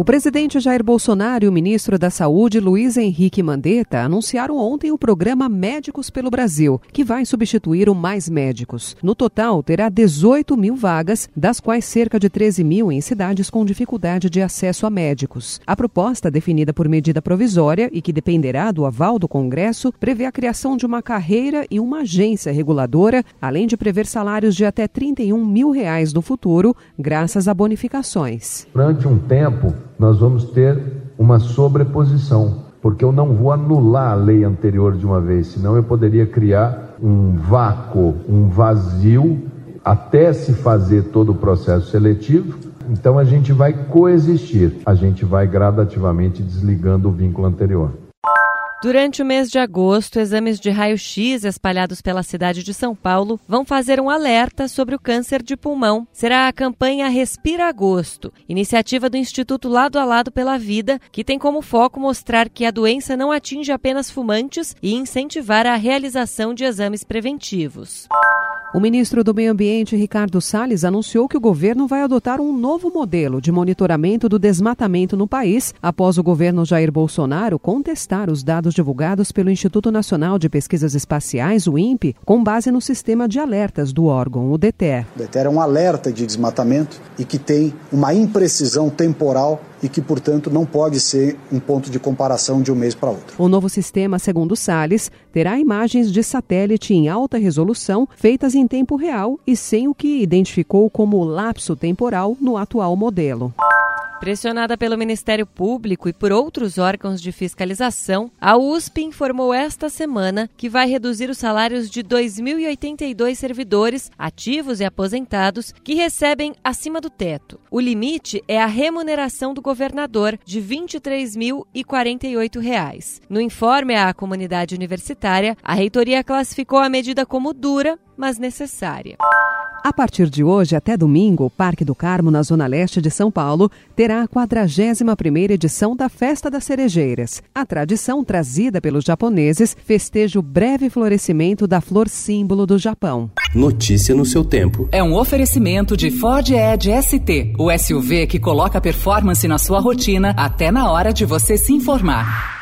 O presidente Jair Bolsonaro e o ministro da Saúde, Luiz Henrique Mandetta, anunciaram ontem o programa Médicos pelo Brasil, que vai substituir o Mais Médicos. No total, terá 18 mil vagas, das quais cerca de 13 mil em cidades com dificuldade de acesso a médicos. A proposta, definida por medida provisória e que dependerá do aval do Congresso, prevê a criação de uma carreira e uma agência reguladora, além de prever salários de até 31 mil reais no futuro, graças a bonificações. Durante um tempo, nós vamos ter uma sobreposição, porque eu não vou anular a lei anterior de uma vez, senão eu poderia criar um vácuo, um vazio, até se fazer todo o processo seletivo. Então a gente vai coexistir, a gente vai gradativamente desligando o vínculo anterior. Durante o mês de agosto, exames de raio-x espalhados pela cidade de São Paulo vão fazer um alerta sobre o câncer de pulmão. Será a campanha Respira Agosto, iniciativa do Instituto Lado a Lado pela Vida, que tem como foco mostrar que a doença não atinge apenas fumantes e incentivar a realização de exames preventivos. O ministro do Meio Ambiente, Ricardo Salles, anunciou que o governo vai adotar um novo modelo de monitoramento do desmatamento no país, após o governo Jair Bolsonaro contestar os dados divulgados pelo Instituto Nacional de Pesquisas Espaciais, o INPE, com base no sistema de alertas do órgão, o DETER. O DETER é um alerta de desmatamento e que tem uma imprecisão temporal e que, portanto, não pode ser um ponto de comparação de um mês para outro. O novo sistema, segundo Salles, terá imagens de satélite em alta resolução feitas em tempo real e sem o que identificou como lapso temporal no atual modelo. Pressionada pelo Ministério Público e por outros órgãos de fiscalização, a USP informou esta semana que vai reduzir os salários de 2.082 servidores, ativos e aposentados, que recebem acima do teto. O limite é a remuneração do governador, de R$ 23.048. No informe à comunidade universitária, a reitoria classificou a medida como dura, mas necessária. A partir de hoje até domingo, o Parque do Carmo, na Zona Leste de São Paulo, terá a 41ª edição da Festa das Cerejeiras. A tradição trazida pelos japoneses festeja o breve florescimento da flor símbolo do Japão. Notícia no seu tempo. É um oferecimento de Ford Edge ST, o SUV que coloca performance na sua rotina até na hora de você se informar.